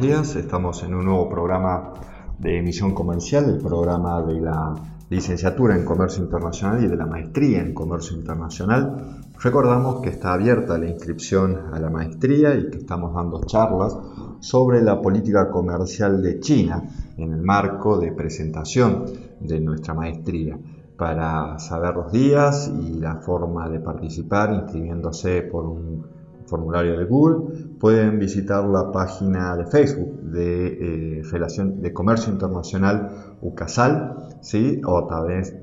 días. Estamos en un nuevo programa de emisión comercial, el programa de la licenciatura en Comercio Internacional y de la maestría en Comercio Internacional. Recordamos que está abierta la inscripción a la maestría y que estamos dando charlas sobre la política comercial de China en el marco de presentación de nuestra maestría. Para saber los días y la forma de participar inscribiéndose por un formulario de Google, pueden visitar la página de Facebook de, eh, Relación, de Comercio Internacional UCASAL, ¿sí? o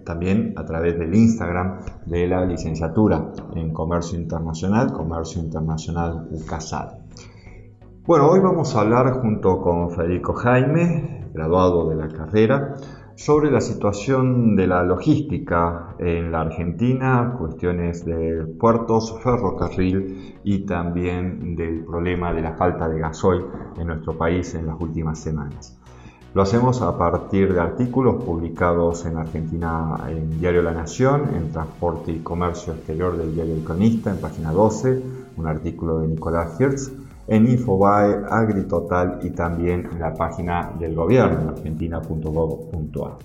también a través del Instagram de la licenciatura en Comercio Internacional, Comercio Internacional UCASAL. Bueno, hoy vamos a hablar junto con Federico Jaime, graduado de la carrera, sobre la situación de la logística en la Argentina, cuestiones de puertos, ferrocarril y también del problema de la falta de gasoil en nuestro país en las últimas semanas. Lo hacemos a partir de artículos publicados en Argentina en Diario La Nación, en Transporte y Comercio Exterior del Diario El Cronista, en página 12, un artículo de Nicolás Hirtz, en Infobae, AgriTotal y también en la página del gobierno, argentina.gov.ar.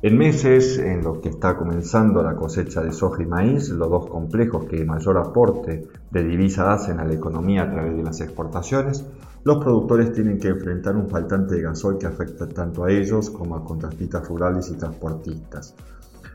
En meses en los que está comenzando la cosecha de soja y maíz, los dos complejos que mayor aporte de divisa hacen a la economía a través de las exportaciones, los productores tienen que enfrentar un faltante de gasoil que afecta tanto a ellos como a contratistas rurales y transportistas.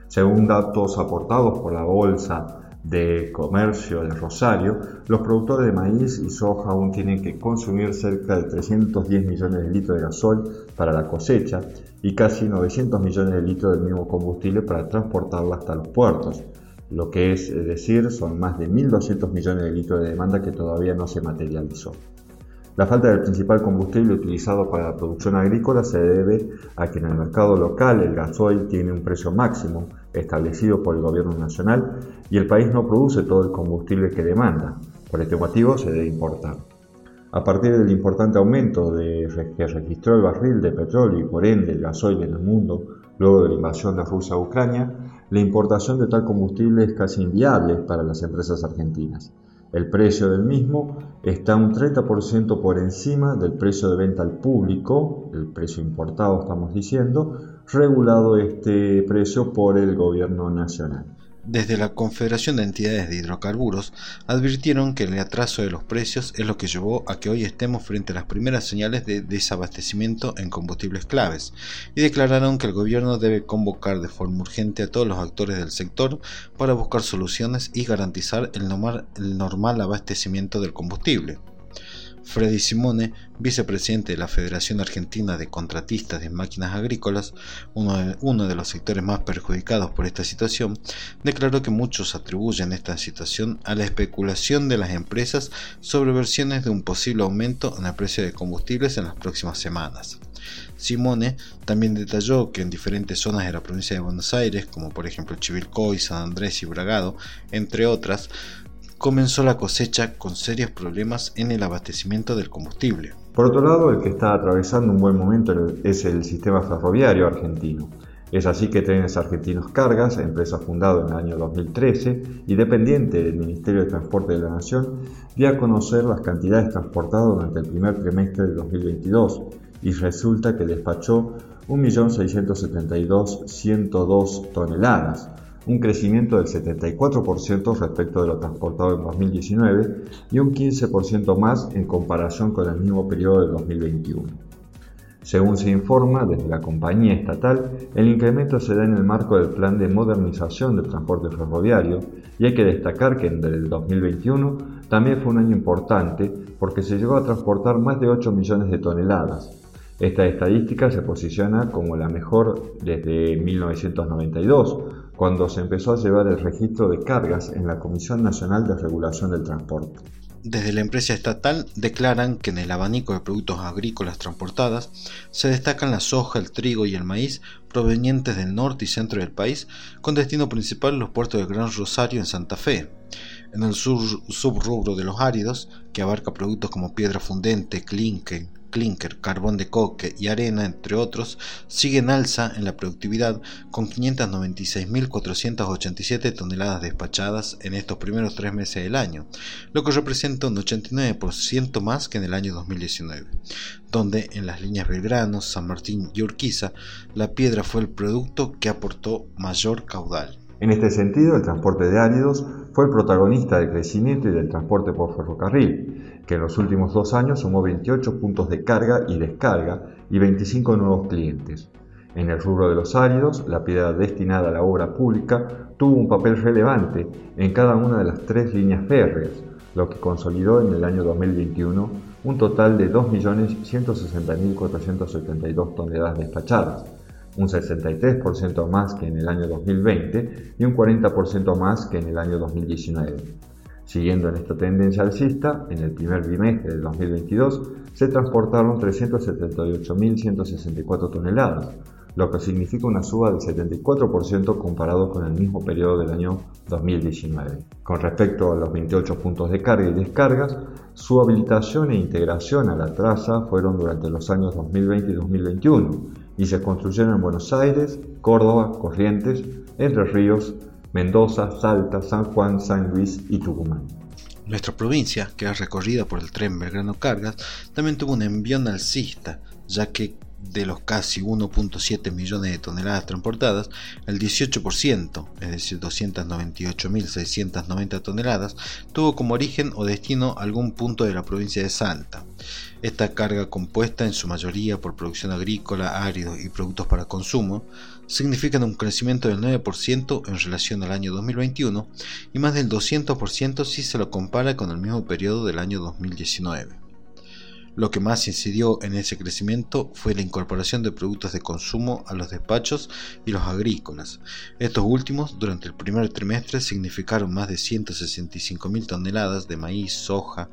Según datos aportados por la Bolsa de Comercio de Rosario, los productores de maíz y soja aún tienen que consumir cerca de 310 millones de litros de gasoil para la cosecha y casi 900 millones de litros del mismo combustible para transportarla hasta los puertos, lo que es decir, son más de 1.200 millones de litros de demanda que todavía no se materializó. La falta del principal combustible utilizado para la producción agrícola se debe a que en el mercado local el gasoil tiene un precio máximo establecido por el gobierno nacional y el país no produce todo el combustible que demanda. Por este motivo se debe importar. A partir del importante aumento que registró el barril de petróleo y por ende el gasoil en el mundo luego de la invasión de Rusia a Ucrania, la importación de tal combustible es casi inviable para las empresas argentinas. El precio del mismo está un 30% por encima del precio de venta al público, el precio importado estamos diciendo, regulado este precio por el gobierno nacional. Desde la Confederación de Entidades de Hidrocarburos advirtieron que el atraso de los precios es lo que llevó a que hoy estemos frente a las primeras señales de desabastecimiento en combustibles claves y declararon que el gobierno debe convocar de forma urgente a todos los actores del sector para buscar soluciones y garantizar el normal, el normal abastecimiento del combustible. Freddy Simone, vicepresidente de la Federación Argentina de Contratistas de Máquinas Agrícolas, uno de, los sectores más perjudicados por esta situación, declaró que muchos atribuyen esta situación a la especulación de las empresas sobre versiones de un posible aumento en el precio de combustibles en las próximas semanas. Simone también detalló que en diferentes zonas de la provincia de Buenos Aires, como por ejemplo Chivilcoy, San Andrés y Bragado, entre otras, comenzó la cosecha con serios problemas en el abastecimiento del combustible. Por otro lado, el que está atravesando un buen momento es el sistema ferroviario argentino. Es así que Trenes Argentinos Cargas, empresa fundada en el año 2013 y dependiente del Ministerio de Transporte de la Nación, dio a conocer las cantidades transportadas durante el primer trimestre de 2022 y resulta que despachó 1.672.102 toneladas, un crecimiento del 74% respecto de lo transportado en 2019 y un 15% más en comparación con el mismo periodo de 2021. Según se informa desde la compañía estatal, el incremento se da en el marco del plan de modernización del transporte ferroviario y hay que destacar que en el 2021 también fue un año importante porque se llegó a transportar más de 8 millones de toneladas. Esta estadística se posiciona como la mejor desde 1992, cuando se empezó a llevar el registro de cargas en la Comisión Nacional de Regulación del Transporte. Desde la empresa estatal declaran que en el abanico de productos agrícolas transportadas se destacan la soja, el trigo y el maíz provenientes del norte y centro del país, con destino principal los puertos de Gran Rosario en Santa Fe. En el subrubro de los áridos, que abarca productos como piedra fundente, clinker, clinker, carbón de coque y arena, entre otros, siguen alza en la productividad con 596.487 toneladas despachadas en estos primeros tres meses del año, lo que representa un 89% más que en el año 2019, donde en las líneas Belgrano, San Martín y Urquiza la piedra fue el producto que aportó mayor caudal. En este sentido, el transporte de áridos fue el protagonista del crecimiento y del transporte por ferrocarril, que en los últimos dos años sumó 28 puntos de carga y descarga y 25 nuevos clientes. En el rubro de los áridos, la piedra destinada a la obra pública tuvo un papel relevante en cada una de las tres líneas férreas, lo que consolidó en el año 2021 un total de 2.160.472 toneladas despachadas, un 63% más que en el año 2020 y un 40% más que en el año 2019. Siguiendo en esta tendencia alcista, en el primer bimestre del 2022 se transportaron 378.164 toneladas, lo que significa una suba del 74% comparado con el mismo periodo del año 2019. Con respecto a los 28 puntos de carga y descargas, su habilitación e integración a la traza fueron durante los años 2020 y 2021 y se construyeron en Buenos Aires, Córdoba, Corrientes, Entre Ríos, Mendoza, Salta, San Juan, San Luis y Tucumán. Nuestra provincia, que era recorrida por el tren Belgrano Cargas, también tuvo un envión alcista, ya que de los casi 1.7 millones de toneladas transportadas, el 18%, es decir, 298.690 toneladas, tuvo como origen o destino algún punto de la provincia de Salta. Esta carga compuesta en su mayoría por producción agrícola, árido y productos para consumo, significan un crecimiento del 9% en relación al año 2021 y más del 200% si se lo compara con el mismo periodo del año 2019. Lo que más incidió en ese crecimiento fue la incorporación de productos de consumo a los despachos y los agrícolas. Estos últimos, durante el primer trimestre, significaron más de 165.000 toneladas de maíz, soja,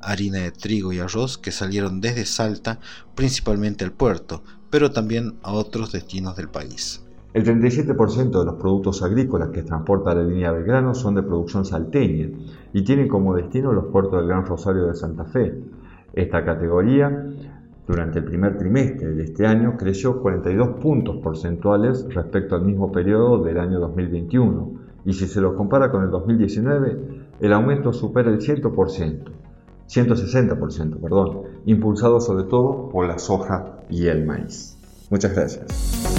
harina de trigo y arroz que salieron desde Salta principalmente al puerto, pero también a otros destinos del país. El 37% de los productos agrícolas que transporta la línea Belgrano son de producción salteña y tienen como destino los puertos del Gran Rosario de Santa Fe. Esta categoría durante el primer trimestre de este año creció 42 puntos porcentuales respecto al mismo periodo del año 2021 y si se lo compara con el 2019 el aumento supera el 100%. 160%, perdón, impulsado sobre todo por la soja y el maíz. Muchas gracias.